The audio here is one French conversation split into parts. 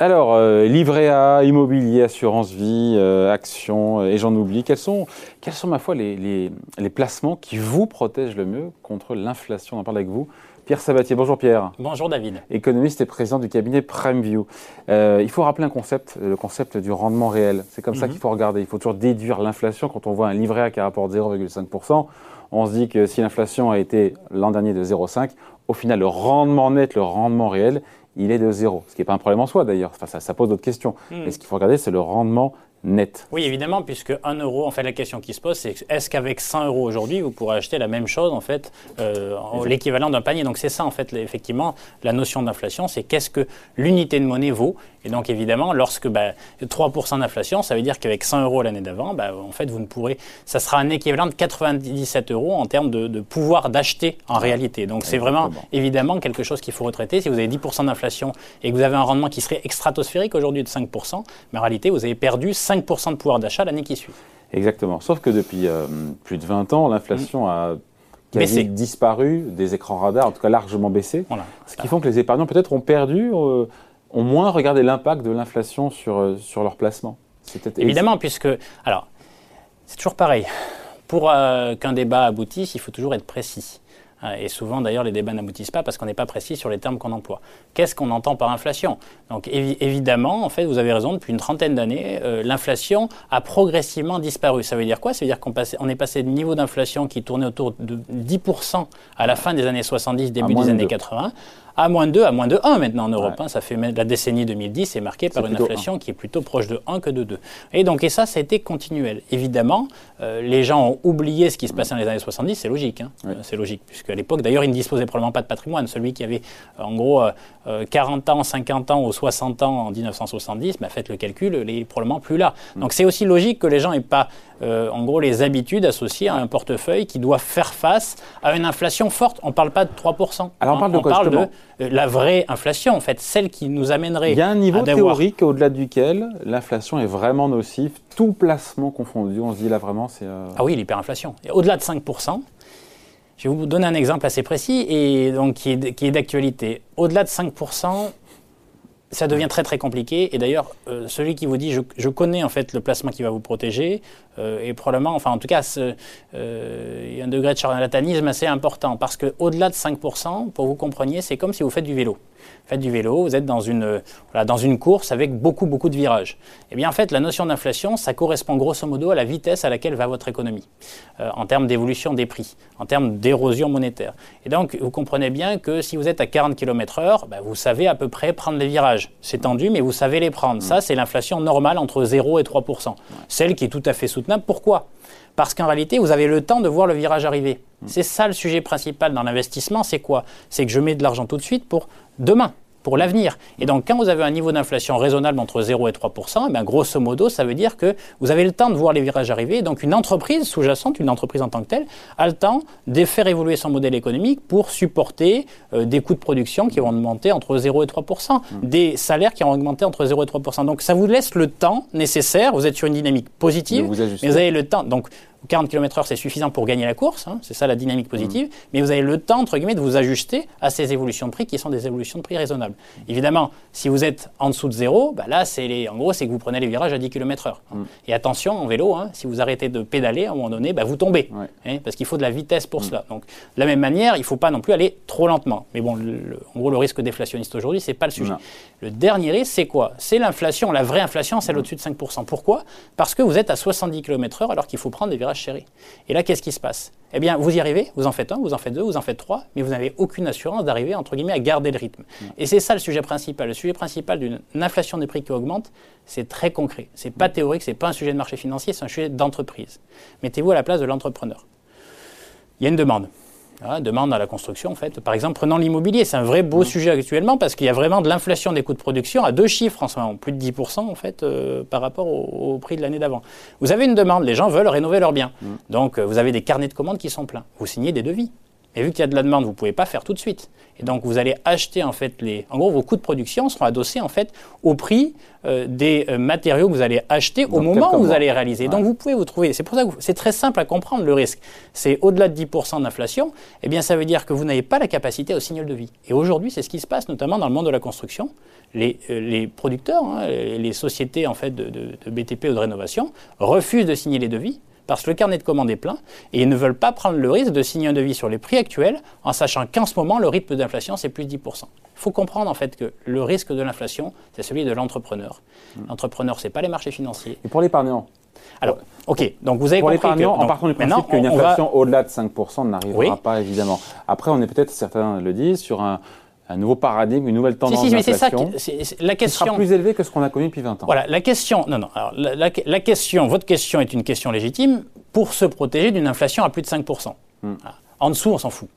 Alors, euh, livret A, immobilier, assurance vie, euh, actions, et j'en oublie. Quels sont, quels sont, ma foi, les, les, les placements qui vous protègent le mieux contre l'inflation? On en parle avec vous. Pierre Sabatier, bonjour Pierre. Bonjour David. Économiste et président du cabinet PrimeView. Euh, il faut rappeler un concept, le concept du rendement réel. C'est comme ça qu'il faut regarder. Il faut toujours déduire l'inflation. Quand on voit un livret A qui rapporte 0,5%, on se dit que si l'inflation a été l'an dernier de 0,5%, au final, le rendement net, le rendement réel, il est de zéro. Ce qui n'est pas un problème en soi d'ailleurs. Enfin, ça, ça, pose d'autres questions. Hmm. Mais ce qu'il faut regarder, c'est le rendement net. Oui, évidemment, puisque 1 euro, en fait, la question qui se pose, c'est est-ce qu'avec 100 euros aujourd'hui, vous pourrez acheter la même chose, en fait, euh, l'équivalent d'un panier Donc c'est ça, en fait, effectivement, la notion d'inflation, c'est qu'est-ce que l'unité de monnaie vaut. Et donc, évidemment, lorsque bah, 3% d'inflation, ça veut dire qu'avec 100 euros l'année d'avant, bah, en fait, vous ne pourrez, ça sera un équivalent de 97 euros en termes de, pouvoir d'acheter en réalité. Donc c'est vraiment, évidemment, quelque chose qu'il faut retraiter. Si vous avez 10% d'inflation et que vous avez un rendement qui serait extratosphérique aujourd'hui de 5%, mais en réalité, vous avez perdu 5% de pouvoir d'achat l'année qui suit. Exactement. Sauf que depuis euh, plus de 20 ans, l'inflation mm. a quasi disparu des écrans radars, en tout cas largement baissé. Ce qui font que les épargnants peut-être ont perdu, euh, ont moins regardé l'impact de l'inflation sur, euh, sur leur placement. Évidemment, puisque... Alors, c'est toujours pareil. Pour qu'un débat aboutisse, il faut toujours être précis. Euh, et souvent, d'ailleurs, les débats n'aboutissent pas parce qu'on n'est pas précis sur les termes qu'on emploie. Qu'est-ce qu'on entend par inflation? Donc, évidemment, en fait, vous avez raison, depuis une trentaine d'années, euh, l'inflation a progressivement disparu. Ça veut dire quoi? Ça veut dire qu'on on est passé de niveau d'inflation qui tournait autour de 10% à la fin des années 70, début des années 80, à moins de 2, à moins de 1 maintenant en Europe. Hein. ça fait la décennie 2010 est marquée par une inflation qui est plutôt proche de 1 que de 2. Et donc, et ça, ça a été continuel. Évidemment, euh, les gens ont oublié ce qui se passait dans les années 70, c'est logique. Hein. C'est logique, puisque à l'époque, d'ailleurs, ils ne disposaient probablement pas de patrimoine. Celui qui avait, euh, en gros, 40 euh, ans, 50 ans ou 60 ans en 1970, bah, faites le calcul, il est probablement plus là. Mm. Donc, c'est aussi logique que les gens n'aient pas, en gros, les habitudes associées à un portefeuille qui doit faire face à une inflation forte. On ne parle pas de 3%. Alors, on parle de quoi, parle de euh, la vraie inflation, en fait, celle qui nous amènerait. Il y a un niveau théorique au-delà duquel l'inflation est vraiment nocive, tout placement confondu. On se dit là vraiment, c'est. Euh, ah oui, l'hyperinflation. Au-delà de 5%, je vais vous donner un exemple assez précis et donc qui est, d'actualité. Au-delà de 5%, ça devient très très compliqué. Et d'ailleurs, euh, celui qui vous dit je, connais en fait le placement qui va vous protéger, et probablement, enfin en tout cas, il y a un degré de charlatanisme assez important parce qu'au-delà de 5%, pour vous compreniez, c'est comme si vous faites du vélo faites du vélo, vous êtes dans une, dans une course avec beaucoup, beaucoup de virages. Eh bien, en fait, la notion d'inflation, ça correspond grosso modo à la vitesse à laquelle va votre économie, euh, en termes d'évolution des prix, en termes d'érosion monétaire. Et donc, vous comprenez bien que si vous êtes à 40 km/h, bah, vous savez à peu près prendre les virages. C'est tendu, mais vous savez les prendre. Ça, c'est l'inflation normale entre 0 et 3% Celle qui est tout à fait soutenable. Pourquoi? Parce qu'en réalité, vous avez le temps de voir le virage arriver. C'est ça le sujet principal dans l'investissement, c'est quoi? C'est que je mets de l'argent tout de suite pour demain pour l'avenir. Et donc, quand vous avez un niveau d'inflation raisonnable entre 0 et 3 eh bien, grosso modo, ça veut dire que vous avez le temps de voir les virages arriver. Donc, une entreprise sous-jacente, une entreprise en tant que telle, a le temps de faire évoluer son modèle économique pour supporter euh, des coûts de production qui vont augmenter entre 0 et 3% mmh. des salaires qui vont augmenter entre 0 et 3% Donc, ça vous laisse le temps nécessaire. Vous êtes sur une dynamique positive, vous mais vous avez le temps. Donc, 40 km/h, c'est suffisant pour gagner la course, hein, c'est ça la dynamique positive, mmh. mais vous avez le temps, entre guillemets, de vous ajuster à ces évolutions de prix qui sont des évolutions de prix raisonnables. Évidemment, si vous êtes en dessous de zéro, bah là, c'est en gros, c'est que vous prenez les virages à 10 km/h. Mmh. Et attention, en vélo, hein, si vous arrêtez de pédaler, à un moment donné, bah, vous tombez, hein, parce qu'il faut de la vitesse pour mmh. cela. Donc, de la même manière, il ne faut pas non plus aller trop lentement. Mais bon, en gros, le risque déflationniste aujourd'hui, c'est pas le sujet. Le dernier risque, c'est quoi? C'est l'inflation, la vraie inflation, celle au-dessus de 5%. Pourquoi? Parce que vous êtes à 70 km/h alors qu'il faut prendre des virages Et là, qu'est-ce qui se passe? Eh bien, vous y arrivez, vous en faites un, vous en faites deux, vous en faites trois, mais vous n'avez aucune assurance d'arriver, entre guillemets, à garder le rythme. Et c'est ça le sujet principal. Le sujet principal d'une inflation des prix qui augmente, c'est très concret. C'est pas théorique, c'est pas un sujet de marché financier, c'est un sujet d'entreprise. Mettez-vous à la place de l'entrepreneur. Il y a une demande demande à la construction, en fait. Par exemple, prenons l'immobilier, c'est un vrai beau mmh. sujet actuellement parce qu'il y a vraiment de l'inflation des coûts de production à deux chiffres en ce moment, plus de 10% en fait euh, par rapport au, prix de l'année d'avant. Vous avez une demande, les gens veulent rénover leurs biens. Mmh. Donc, euh, vous avez des carnets de commandes qui sont pleins. Vous signez des devis. Et vu qu'il y a de la demande, vous ne pouvez pas faire tout de suite. Et donc vous allez acheter en fait les. En gros, vos coûts de production seront adossés en fait au prix euh, des euh, matériaux que vous allez acheter au moment où vous allez réaliser. Donc vous pouvez vous trouver. C'est pour ça que c'est très simple à comprendre le risque. C'est au-delà de 10% d'inflation. Eh bien, ça veut dire que vous n'avez pas la capacité au signal de vie. Et aujourd'hui, c'est ce qui se passe notamment dans le monde de la construction. Les, euh, les producteurs, hein, les sociétés en fait de, de BTP ou de rénovation refusent de signer les devis parce que le carnet de commande est plein et ils ne veulent pas prendre le risque de signer un devis sur les prix actuels en sachant qu'en ce moment, le rythme d'inflation, c'est plus de 10%. Il faut comprendre en fait que le risque de l'inflation, c'est celui de l'entrepreneur. Hmm. L'entrepreneur, ce n'est pas les marchés financiers. Et pour l'épargnant alors, ok, donc vous avez pour compris que... en partant du principe qu'une inflation au-delà de 5% n'arrivera pas, évidemment. Après, on est peut-être, certains le disent, sur un, un nouveau paradigme, une nouvelle tendance si, si, c'est ça, la question qui sera plus élevée que ce qu'on a connu depuis 20 ans. Voilà, la question, non, non, alors, la, question, votre question est une question légitime pour se protéger d'une inflation à plus de 5%. Hmm. En dessous, on s'en fout.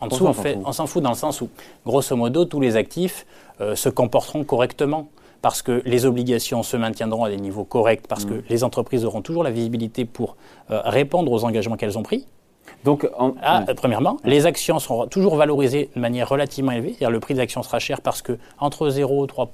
En dessous, on, fait, on s'en fout dans le sens où, grosso modo, tous les actifs euh, se comporteront correctement parce que les obligations se maintiendront à des niveaux corrects, parce que hmm. les entreprises auront toujours la visibilité pour euh, répondre aux engagements qu'elles ont pris. Donc, ah, premièrement, les actions seront toujours valorisées de manière relativement élevée. C'est-à-dire le prix des actions sera cher parce que entre 0 et 3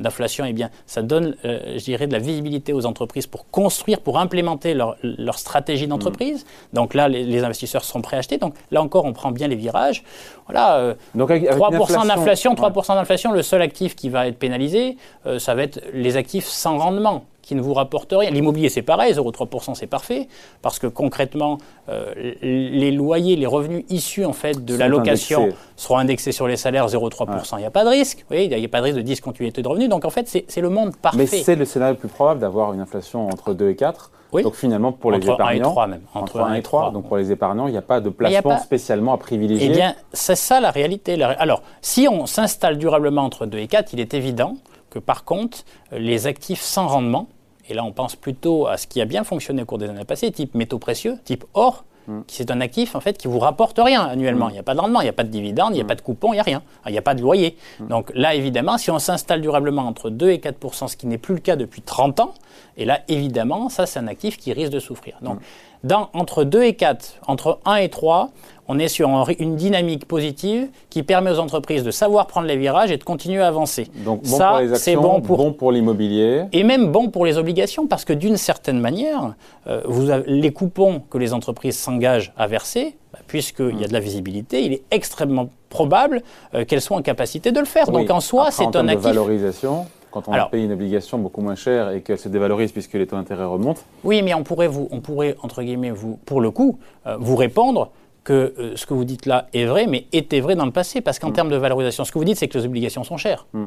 d'inflation, eh bien, ça donne, euh, je dirais, de la visibilité aux entreprises pour construire, pour implémenter leur, stratégie d'entreprise. Mm. Donc là, les, investisseurs sont prêts à acheter. Donc là encore, on prend bien les virages. Voilà, euh, Donc 3% d'inflation, 3% d'inflation, le seul actif qui va être pénalisé, euh, ça va être les actifs sans rendement qui ne vous rapporte rien. L'immobilier, c'est pareil, 0,3%, c'est parfait, parce que concrètement, euh, les loyers, les revenus issus en fait de la location seront indexés sur les salaires 0,3%. Il n'y a pas de risque, il n'y a pas de risque de discontinuité de revenus. Donc en fait, c'est le monde parfait. Mais c'est le scénario le plus probable d'avoir une inflation entre 2 et 4. Oui. Donc finalement, pour les épargnants. 1 et 3 même. Entre, 1 et 3. Donc pour les épargnants, il n'y a pas de placement spécialement à privilégier. Eh bien, c'est ça la réalité. Alors, si on s'installe durablement entre 2 et 4, il est évident que par contre, les actifs sans rendement, et là on pense plutôt à ce qui a bien fonctionné au cours des années passées, type métaux précieux, type or, mm. qui c'est un actif en fait qui vous rapporte rien annuellement. Mm. Il n'y a pas de rendement, il n'y a pas de dividende, il n'y a mm. pas de coupon, il n'y a rien. Il n'y a pas de loyer. Donc là, évidemment, si on s'installe durablement entre 2 et 4% ce qui n'est plus le cas depuis 30 ans, et là, évidemment, ça c'est un actif qui risque de souffrir. Donc dans, entre 2 et 4, entre 1 et 3, on est sur une dynamique positive qui permet aux entreprises de savoir prendre les virages et de continuer à avancer. Donc bon Ça, pour les actions, bon pour, bon pour l'immobilier. Et même bon pour les obligations, parce que d'une certaine manière, euh, vous avez, les coupons que les entreprises s'engagent à verser, bah, puisqu'il y a de la visibilité, il est extrêmement probable euh, qu'elles soient en capacité de le faire. Donc en soi, c'est un actif. De valorisation quand on a payé une obligation beaucoup moins chère et qu'elle se dévalorise puisque les taux d'intérêt remontent. Oui, mais on pourrait, vous, on pourrait entre guillemets, vous, pour le coup, euh, vous répondre que euh, ce que vous dites là est vrai, mais était vrai dans le passé, parce qu'en mm. termes de valorisation, ce que vous dites, c'est que les obligations sont chères. Mm.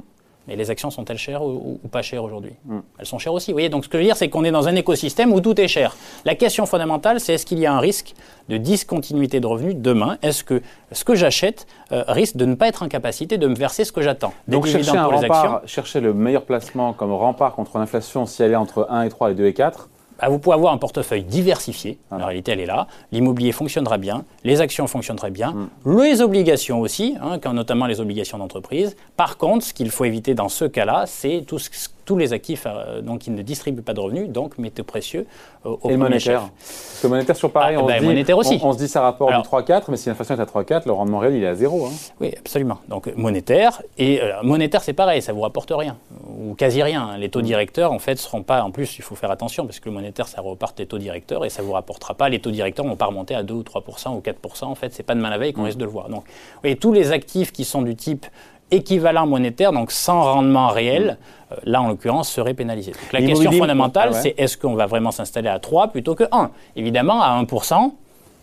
Mais les actions sont-elles chères ou, pas chères aujourd'hui mm. Elles sont chères aussi. Vous voyez, donc ce que je veux dire, c'est qu'on est dans un écosystème où tout est cher. La question fondamentale, c'est est-ce qu'il y a un risque de discontinuité de revenus demain Est-ce que ce que j'achète euh, risque de ne pas être en capacité de me verser ce que j'attends Donc chercher, un rempart, chercher le meilleur placement comme rempart contre l'inflation si elle est entre 1 et 3 et 2 et 4 bah, vous pouvez avoir un portefeuille diversifié. La réalité, elle est là. L'immobilier fonctionnera bien, les actions fonctionneraient bien, mm. les obligations aussi, hein, notamment les obligations d'entreprise. Par contre, ce qu'il faut éviter dans ce cas-là, c'est tout ce tous les actifs euh, donc, qui ne distribuent pas de revenus, donc métaux précieux euh, au Et monétaire Parce que monétaire, sur pareil, ah, on, ben, se dit, monétaire aussi. On, se dit ça rapporte du 3-4, mais si l'inflation est à 3-4, le rendement réel, il est à 0. Hein. Oui, absolument. Donc monétaire, et euh, monétaire, c'est pareil, ça ne vous rapporte rien, ou quasi rien. Les taux directeurs, en fait, ne seront pas, en plus, il faut faire attention, parce que le monétaire, ça reparte les taux directeurs, et ça ne vous rapportera pas. Les taux directeurs ne vont pas remonter à 2 ou 3% ou 4%, en fait, c'est pas demain la veille qu'on mm. risque de le voir. Donc, oui, tous les actifs qui sont du type équivalent monétaire, donc sans rendement réel, euh, là en l'occurrence, serait pénalisé. la question fondamentale, ah c'est est-ce qu'on va vraiment s'installer à 3 plutôt que 1 Évidemment, à 1%,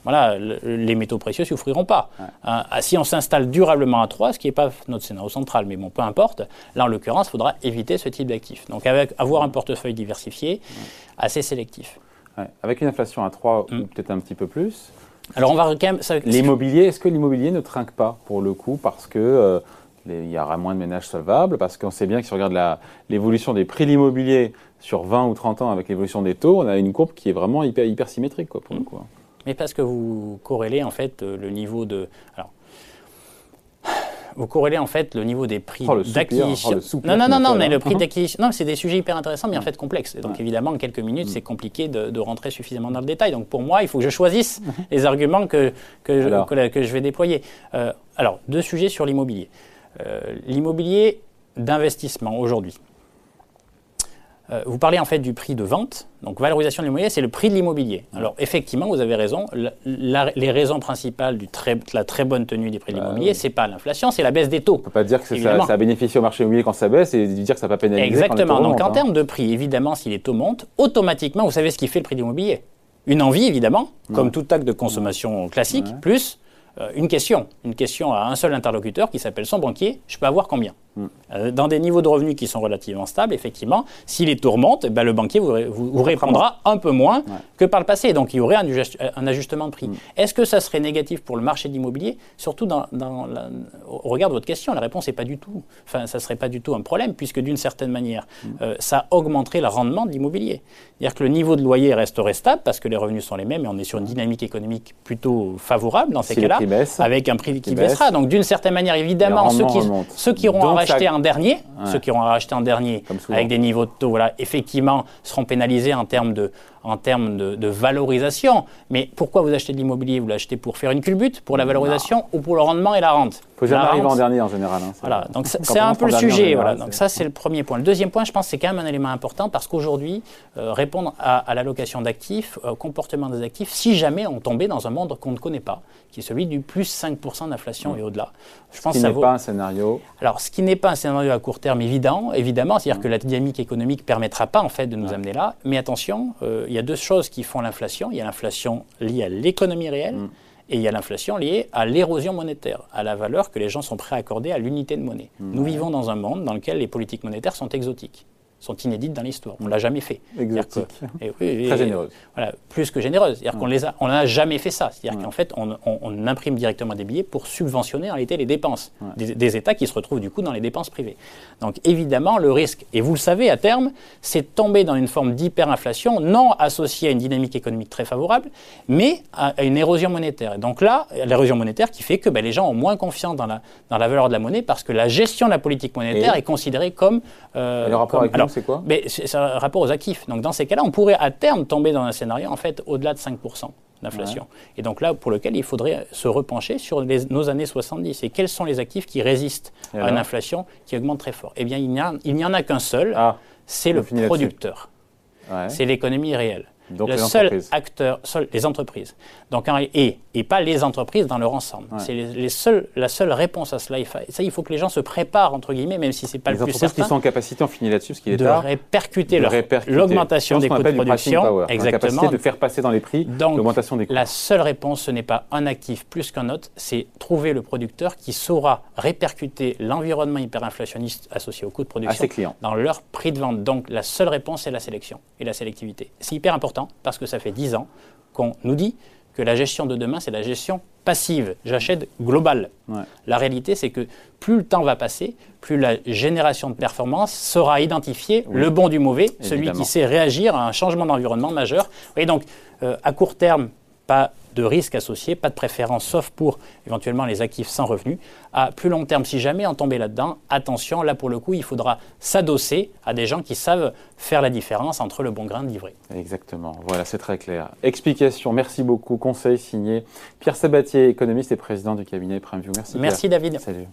voilà, les métaux précieux ne souffriront pas. Hein, ah, si on s'installe durablement à 3, ce qui n'est pas notre scénario central, mais bon, peu importe, là en l'occurrence, il faudra éviter ce type d'actifs. Donc avec, avoir un portefeuille diversifié, assez sélectif. Avec une inflation à 3 ou mm. peut-être un petit peu plus, alors on va quand même. L'immobilier, est-ce que l'immobilier ne trinque pas pour le coup parce que euh, il y aura moins de ménages solvables parce qu'on sait bien que si on regarde l'évolution des prix de l'immobilier sur 20 ou 30 ans avec l'évolution des taux, on a une courbe qui est vraiment hyper, hyper symétrique quoi, pour le coup. Mais parce que vous corrélez en fait euh, le niveau de. Alors, vous corrélez en fait le niveau des prix Oh, d'acquisition. oh, non, non, non, non, mais le prix d'acquisition. Non, c'est des sujets hyper intéressants, mais en fait complexes. Et donc Ouais. évidemment, en quelques minutes, Mm. c'est compliqué de, de rentrer suffisamment dans le détail. Donc pour moi, il faut que je choisisse les arguments que, que, je, que je vais déployer. Euh, alors, deux sujets sur l'immobilier. Euh, l'immobilier d'investissement aujourd'hui. Euh, vous parlez en fait du prix de vente, donc valorisation de l'immobilier, c'est le prix de l'immobilier. Alors effectivement, vous avez raison, la- la- les raisons principales de la très bonne tenue des prix de Bah l'immobilier, oui. c'est pas l'inflation, c'est la baisse des taux. On peut pas dire que ça, ça bénéficie au marché immobilier quand ça baisse et dire que ça va pas pénaliser Exactement. quand les taux Donc en hein. termes de prix, évidemment, si les taux montent, automatiquement, vous savez ce qui fait le prix de l'immobilier. Une envie, évidemment, comme tout acte de consommation classique, Ouais. plus euh, une question. Une question à un seul interlocuteur qui s'appelle son banquier. Je peux avoir combien? Mm. Euh, Dans des niveaux de revenus qui sont relativement stables, effectivement, si les taux remontent, eh ben, le banquier vous, vous- vous répondra un peu moins que par le passé. Donc il y aurait un, un ajustement de prix. Est-ce que ça serait négatif pour le marché de l'immobilier? Surtout dans, dans la- au regard de votre question, la réponse n'est pas du tout. Enfin, ça ne serait pas du tout un problème, puisque d'une certaine manière, euh, ça augmenterait le rendement de l'immobilier. C'est-à-dire que le niveau de loyer resterait stable parce que les revenus sont les mêmes et on est sur une dynamique économique plutôt favorable dans ces Si cas-là, avec un prix qui baissera. Donc d'une certaine manière, évidemment, ceux qui, ceux qui auront Donc, en dernier, Ouais. ceux qui auront à racheter en dernier avec des niveaux de taux, voilà, effectivement, seront pénalisés en termes de, en termes de, de valorisation. Mais pourquoi vous achetez de l'immobilier? Vous l'achetez pour faire une culbute, pour la valorisation ou pour le rendement et la rente? Faut jamais La arriver en dernier en général. hein. Voilà, donc c'est un peu le sujet. général, Voilà. Donc ça, c'est le premier point. Le deuxième point, je pense, c'est quand même un élément important parce qu'aujourd'hui, euh, répondre à, à l'allocation d'actifs, au comportement des actifs, si jamais on tombait dans un monde qu'on ne connaît pas, qui est celui du plus 5% d'inflation et au-delà, je pense qui n'est vaut. pas un scénario. Alors, ce qui n'est pas un scénario à court terme évident, évidemment, c'est-à-dire que la dynamique économique ne permettra pas en fait de nous amener là. Mais attention, euh, il y a deux choses qui font l'inflation. Il y a l'inflation liée à l'économie réelle et il y a l'inflation liée à l'érosion monétaire, à la valeur que les gens sont prêts à accorder à l'unité de monnaie. Nous vivons dans un monde dans lequel les politiques monétaires sont exotiques, sont inédites dans l'histoire. On ne l'a jamais fait. Exotique. que- et oui, Très généreuse. Voilà, plus que généreuse. C'est-à-dire qu'on n'a jamais fait ça. C'est-à-dire qu'en fait, on, on- on imprime directement des billets pour subventionner en réalité les dépenses des, des États qui se retrouvent du coup dans les dépenses privées. Donc évidemment, le risque, et vous le savez à terme, c'est de tomber dans une forme d'hyperinflation non associée à une dynamique économique très favorable, mais à, à une érosion monétaire. Et donc là, l'érosion monétaire qui fait que ben, les gens ont moins confiance dans la, dans la valeur de la monnaie parce que la gestion de la politique monétaire Et est considérée comme... euh, le rapport comme- avec alors, c'est quoi mais c'est un rapport aux actifs. Donc dans ces cas-là, on pourrait à terme tomber dans un scénario en fait au-delà de 5% d'inflation. Et donc là, pour lequel il faudrait se repencher sur les- nos années 70. Et quels sont les actifs qui résistent Et à une inflation qui augmente très fort? Eh bien, il n'y en a qu'un seul, Ah, c'est le producteur. ouais. C'est l'économie réelle. Donc le les seul entreprises. acteur, seul- les entreprises. Donc, et, et pas les entreprises dans leur ensemble. Ouais. C'est les, les seuls- la seule réponse à cela. Il fa- Ça, il faut que les gens se préparent, entre guillemets, même si c'est pas les le plus entreprises qui certain sont en capacité, on finit là-dessus, parce qu'il est de tard. répercuter l'augmentation des ce coûts de production. power, la Exactement. de faire passer dans les prix l'augmentation des coûts. La seule réponse, ce n'est pas un actif plus qu'un autre, c'est trouver le producteur qui saura répercuter l'environnement hyperinflationniste associé aux coûts de À production ses clients. dans leur prix de vente. Donc la seule réponse, c'est la sélection et la sélectivité. C'est hyper important parce que ça fait 10 ans qu'on nous dit que la gestion de demain, c'est la gestion passive, j'achète globale. Ouais. La réalité, c'est que plus le temps va passer, plus la génération de performance saura identifier le bon du mauvais, celui qui sait réagir à un changement d'environnement majeur. Et donc, euh, à court terme, pas de risque associé, pas de préférence, sauf pour éventuellement les actifs sans revenus. À plus long terme, si jamais on tombait là-dedans, attention, là pour le coup, il faudra s'adosser à des gens qui savent faire la différence entre le bon grain de livret. Exactement, voilà, c'est très clair. Explication, merci beaucoup. Conseil signé Pierre Sabatier, économiste et président du cabinet PrimeView. Merci. Pierre. Merci David. Salut.